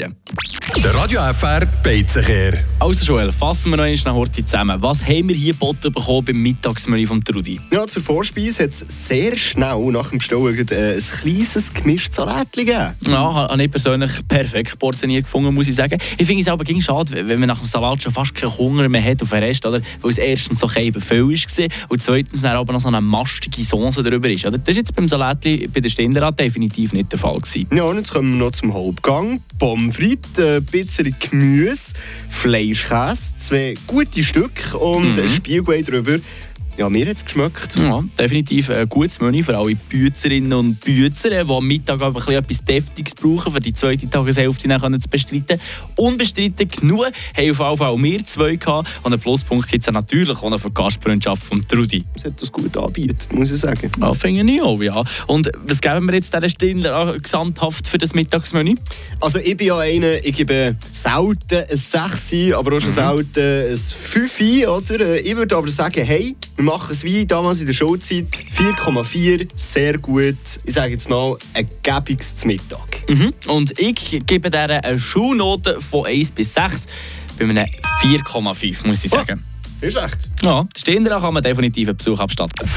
Yeah. Der Radio FR Beizenkehr. Also Joel, fassen wir noch einmal heute zusammen. Was haben wir hier geboten bekommen beim Mittagsmenü von Trudi? Ja, zur Vorspeise hat es sehr schnell nach dem Bestellen äh, ein kleines gemischtes Salat gegeben. Ja, habe ich persönlich perfekt portioniert gefunden, muss ich sagen. Ich finde es aber gegen schade, wenn man nach dem Salat schon fast keinen Hunger mehr hat auf den Rest, oder? weil es erstens so kein Füll war und zweitens dann aber noch so eine mastige Soße drüber ist. Oder? Das ist jetzt beim Salat bei der Ständerat definitiv nicht der Fall gewesen. Ja, und jetzt kommen wir noch zum Hauptgang. Pommes frites, äh, ein bisschen Gemüse, Fleischkäse, zwei gute Stücke und Mhm. ein Spiegelei drüber. Ja, mir hat es geschmeckt. Ja, definitiv ein gutes Menü für alle Büzerinnen und Büzer, die am Mittag aber ein bisschen etwas Deftiges brauchen, für die zweite Tageshälfte dann können zu bestreiten. Unbestritten genug haben auf jeden Fall wir zwei gehabt. Und einen Pluspunkt gibt es natürlich auch für die Gastfreundschaft von Trudi. Es hat das gut anbietet, muss ich sagen. Ja, finde ich auch, ja. Und was geben wir jetzt dieser Stindler gesamthaft für das Mittagsmenü? Also ich bin ja einer, ich gebe selten ein 6, aber auch schon selten ein 5, oder? Ich würde aber sagen, hey, wir machen es wie damals in der Schulzeit. 4,4, sehr gut. Ich sage jetzt mal, ein gäbiges zum Mittag. Mhm. Und ich gebe dieser eine Schulnote von 1 bis 6 bei einem 4,5, muss ich sagen. Ist echt. Ja, der Stindler kann man definitiv einen Besuch abstatten.